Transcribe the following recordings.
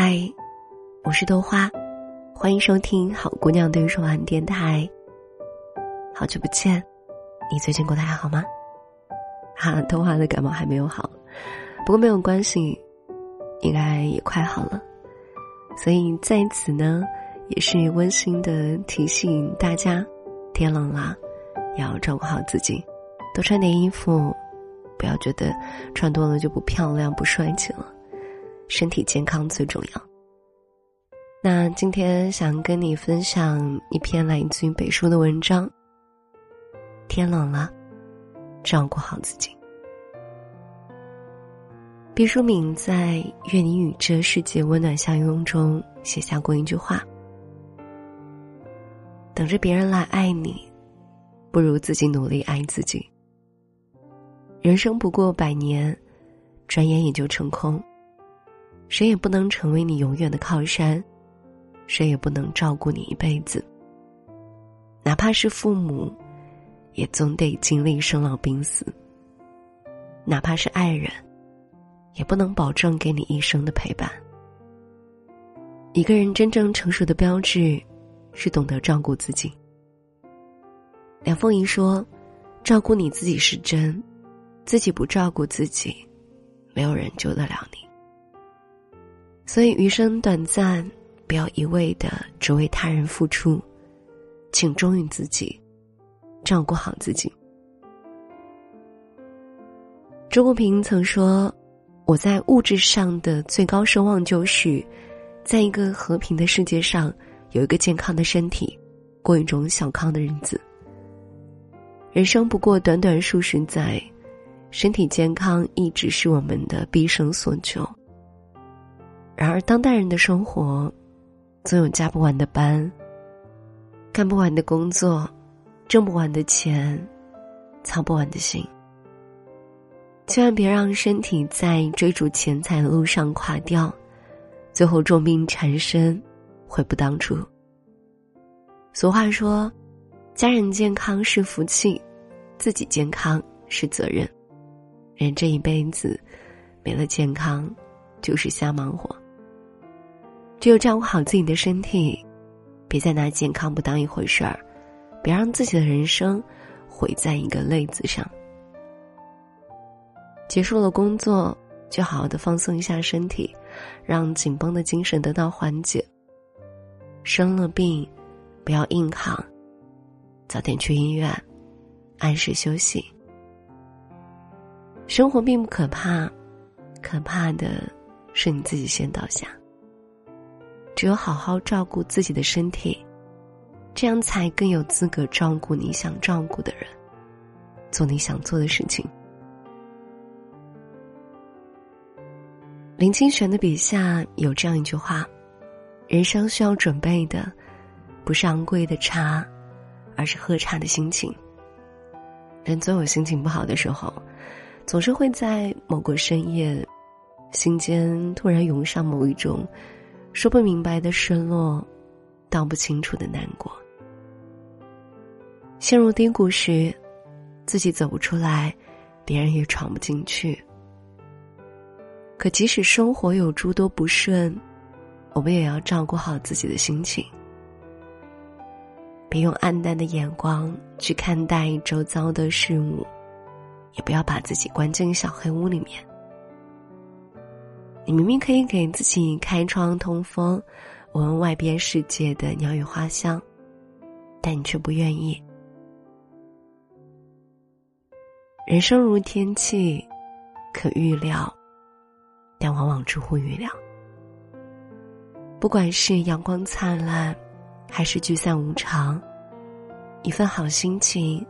嗨，我是豆花，欢迎收听好姑娘对说晚电台。好久不见，你最近过得还好吗？哈，豆花的感冒还没有好，不过没有关系，应该也快好了。所以在此呢，也是温馨的提醒大家：天冷了，要照顾好自己，多穿点衣服，不要觉得穿多了就不漂亮、不帅气了。身体健康最重要。那今天想跟你分享一篇来自于北叔的文章。天冷了，照顾好自己。毕淑敏在《愿你与这世界温暖相拥》中写下过一句话：“等着别人来爱你，不如自己努力爱自己。人生不过百年，转眼也就成空。”谁也不能成为你永远的靠山，谁也不能照顾你一辈子。哪怕是父母，也总得经历生老病死。哪怕是爱人，也不能保证给你一生的陪伴。一个人真正成熟的标志，是懂得照顾自己。梁凤仪说：“照顾你自己是真，自己不照顾自己，没有人救得了你。”所以余生短暂，不要一味的只为他人付出，请忠于自己，照顾好自己。周国平曾说：“我在物质上的最高奢望，就是在一个和平的世界上，有一个健康的身体，过一种小康的日子。人生不过短短数十载，身体健康一直是我们的毕生所求。”然而，当代人的生活，总有加不完的班，干不完的工作，挣不完的钱，操不完的心。千万别让身体在追逐钱财的路上垮掉，最后重病缠身，悔不当初。俗话说：“家人健康是福气，自己健康是责任。”人这一辈子，没了健康，就是瞎忙活。只有照顾好自己的身体，别再拿健康不当一回事儿，别让自己的人生毁在一个“累”字上。结束了工作，就好好的放松一下身体，让紧绷的精神得到缓解。生了病，不要硬扛，早点去医院，按时休息。生活并不可怕，可怕的是你自己先倒下。只有好好照顾自己的身体，这样才更有资格照顾你想照顾的人，做你想做的事情。林清玄的笔下有这样一句话：“人生需要准备的，不是昂贵的茶，而是喝茶的心情。”人总有心情不好的时候，总是会在某个深夜，心间突然涌上某一种。说不明白的失落，道不清楚的难过。陷入低谷时，自己走不出来，别人也闯不进去。可即使生活有诸多不顺，我们也要照顾好自己的心情，别用暗淡的眼光去看待周遭的事物，也不要把自己关进小黑屋里面。你明明可以给自己开窗通风，闻外边世界的鸟语花香，但你却不愿意。人生如天气，可预料，但往往出乎预料。不管是阳光灿烂，还是聚散无常，一份好心情，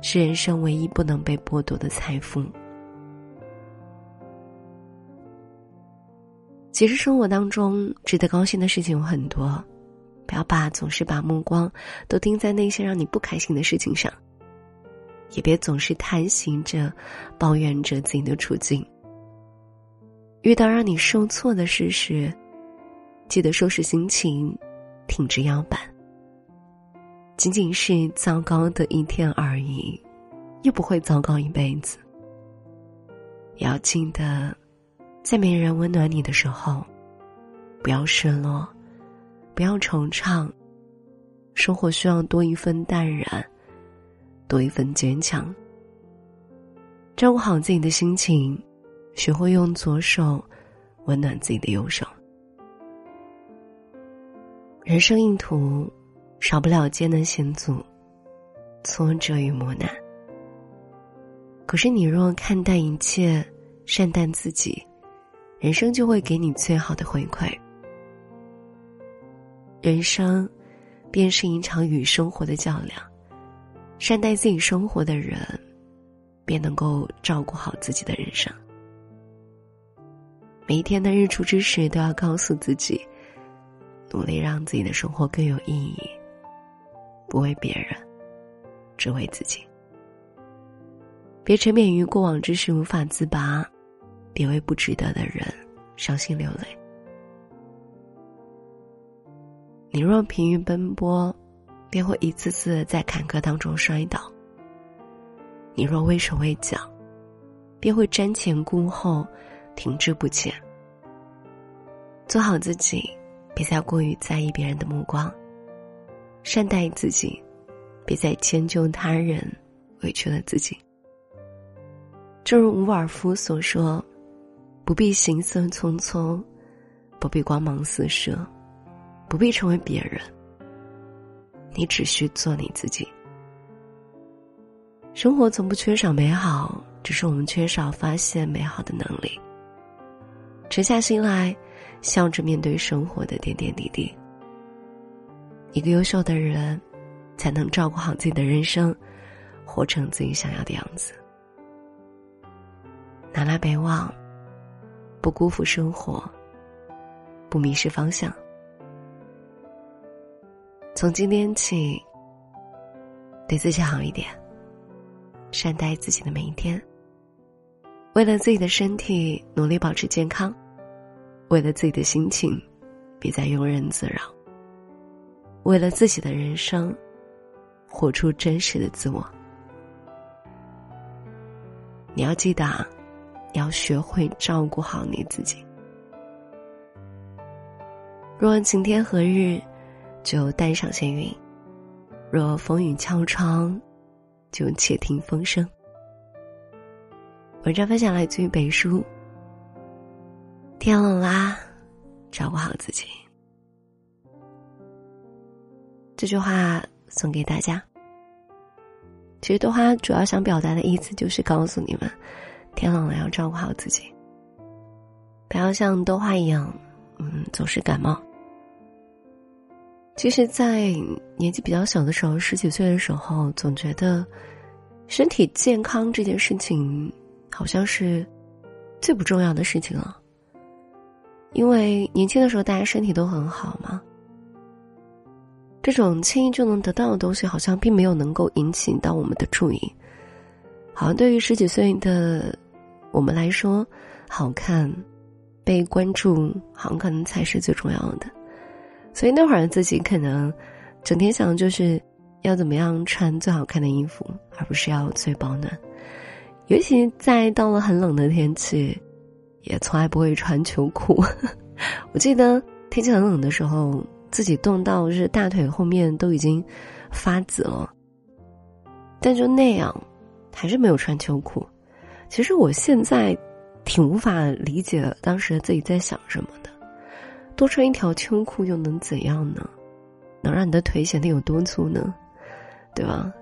是人生唯一不能被剥夺的财富。其实生活当中值得高兴的事情有很多，不要把总是把目光都盯在那些让你不开心的事情上，也别总是叹息着、抱怨着自己的处境。遇到让你受挫的事时，记得收拾心情，挺直腰板。仅仅是糟糕的一天而已，又不会糟糕一辈子。要记得。在没人温暖你的时候，不要失落，不要惆怅。生活需要多一份淡然，多一份坚强。照顾好自己的心情，学会用左手温暖自己的右手。人生一途，少不了艰难险阻、挫折与磨难。可是，你若看淡一切，善待自己，人生就会给你最好的回馈。人生。便是一场与生活的较量，善待自己生活的人，便能够照顾好自己的人生。每一天的日出之时，都要告诉自己，努力让自己的生活更有意义，不为别人，只为自己。别沉湎于过往之事无法自拔，别为不值得的人伤心流泪。你若疲于奔波，便会一次次在坎坷当中摔倒；你若畏手畏脚，便会瞻前顾后，停滞不前。做好自己，别再过于在意别人的目光；善待自己，别再迁就他人，委屈了自己。正如伍尔夫所说：“不必行色匆匆，不必光芒四射。”不必成为别人，你只需做你自己。生活从不缺少美好，只是我们缺少发现美好的能力。沉下心来，笑着面对生活的点点滴滴。一个优秀的人，才能照顾好自己的人生，活成自己想要的样子。南来北往，不辜负生活，不迷失方向。从今天起，对自己好一点，善待自己的每一天。为了自己的身体，努力保持健康；为了自己的心情，别再庸人自扰；为了自己的人生，活出真实的自我。你要记得啊，要学会照顾好你自己。若晴天何日？就带上闲云，若风雨敲窗，就且听风声。文章分享来自于北书。天冷啦，照顾好自己。这句话送给大家。其实豆花主要想表达的意思就是告诉你们，天冷了要照顾好自己，不要像豆花一样，嗯，总是感冒。其实，在年纪比较小的时候，十几岁的时候，总觉得身体健康这件事情好像是最不重要的事情了。因为年轻的时候大家身体都很好嘛，这种轻易就能得到的东西，好像并没有能够引起到我们的注意。好像对于十几岁的我们来说，好看、被关注，好像可能才是最重要的。所以那会儿自己可能整天想就是要怎么样穿最好看的衣服，而不是要最保暖。尤其在到了很冷的天气，也从来不会穿秋裤。我记得天气很冷的时候，自己冻到就是大腿后面都已经发紫了，但就那样，还是没有穿秋裤。其实我现在挺无法理解当时自己在想什么的。多穿一条秋裤又能怎样呢？能让你的腿显得有多粗呢？对吧？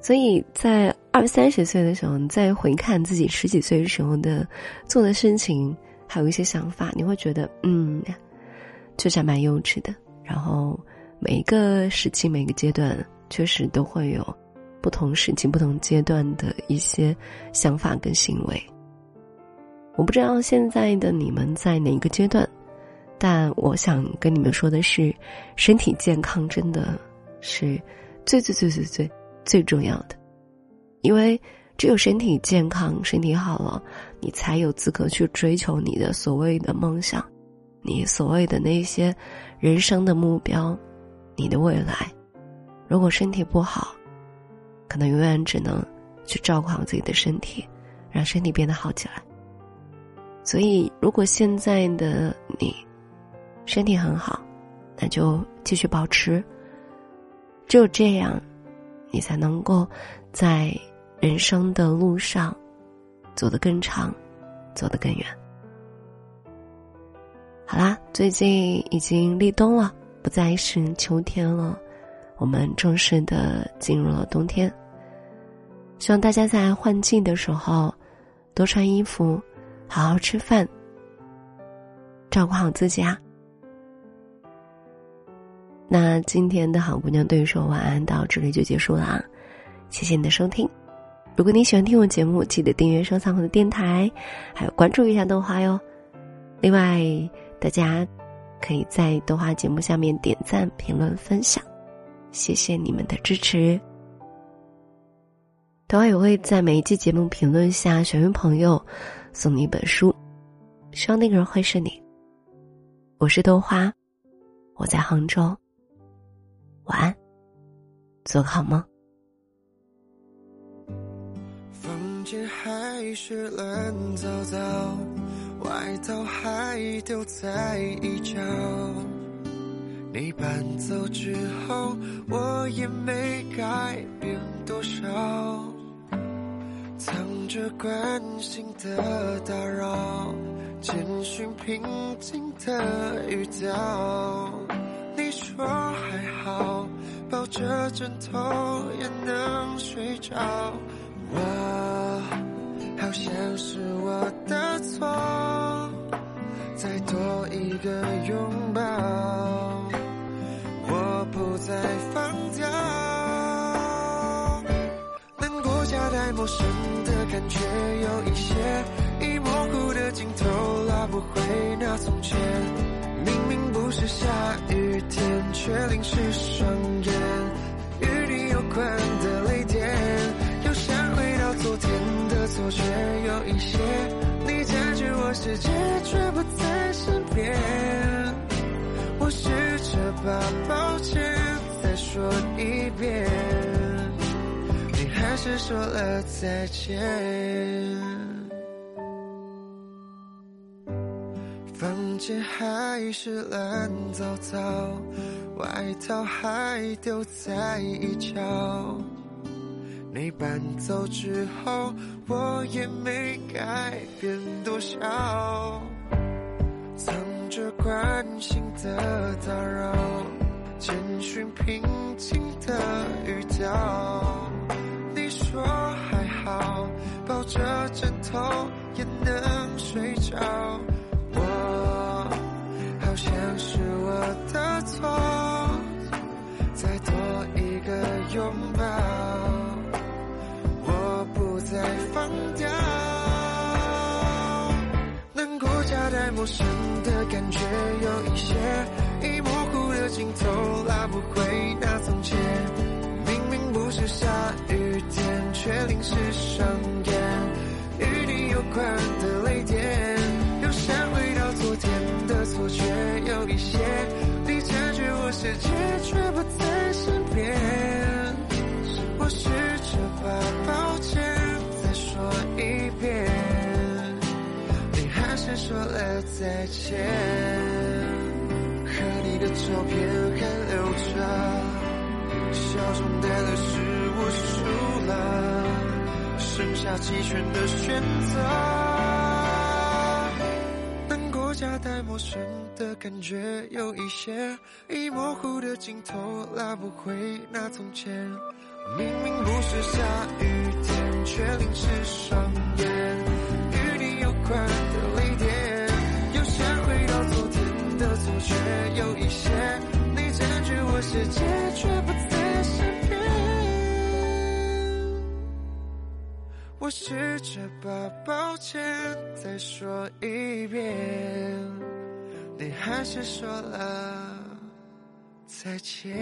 所以在二三十岁的时候，你再回看自己十几岁时候的做的事情，还有一些想法，你会觉得，嗯，确实蛮幼稚的。然后每一个时期、每个阶段，确实都会有不同时期、不同阶段的一些想法跟行为。我不知道现在的你们在哪个阶段。但我想跟你们说的是，身体健康真的是最最最最最最重要的，因为只有身体健康、身体好了，你才有资格去追求你的所谓的梦想，你所谓的那些人生的目标，你的未来。如果身体不好，可能永远只能去照顾好自己的身体，让身体变得好起来。所以，如果现在的你，身体很好，那就继续保持。只有这样，你才能够在人生的路上走得更长，走得更远。好啦，最近已经立冬了，不再是秋天了，我们正式的进入了冬天。希望大家在换季的时候多穿衣服，好好吃饭，照顾好自己啊。那今天的好姑娘对你说晚安，到这里就结束了啊！谢谢你的收听。如果你喜欢听我节目，记得订阅、收藏我的电台，还有关注一下豆花哟。另外，大家可以在豆花节目下面点赞、评论、分享，谢谢你们的支持。豆花也会在每一期节目评论下选位朋友送你一本书，希望那个人会是你。我是豆花，我在杭州。晚安，做个好梦。房间还是乱糟糟，外套还丢在一角。你搬走之后，我也没改变多少，藏着关心的打扰，简讯平静的语调。你说还好，抱着枕头也能睡着。却，有一些已模糊的镜头，拉不回那从前。明明不是下雨天，却淋湿双眼。与你有关的泪点，又想回到昨天的错觉有一些。你占据我世界，却不在身边。我试着把抱歉再说一遍，是说了再见。房间还是乱糟糟，外套还丢在一角。你搬走之后，我也没改变多少，藏着关心的打扰，简讯平静的语调。说还好，抱着枕头也能睡着。我好像是我的错，再多一个拥抱，我不再放掉。难过夹带陌生的感觉，有一些已模糊的镜头，拉不回那从是双眼。与你有关的泪点。又想回到昨天的错觉有一些，你占据我世界，却不在身边。我试着把抱歉再说一遍，你还是说了再见。和你的照片还留着，笑中带泪是我输了，剩下弃权的选择。难过夹带陌生的感觉，有一些已模糊的镜头，拉不回那从前。明明不是下雨天，却淋湿双眼。与你有关的泪点，又想回到昨天的错觉，有一些你占据我世界，却不我试着把抱歉再说一遍，你还是说了再见。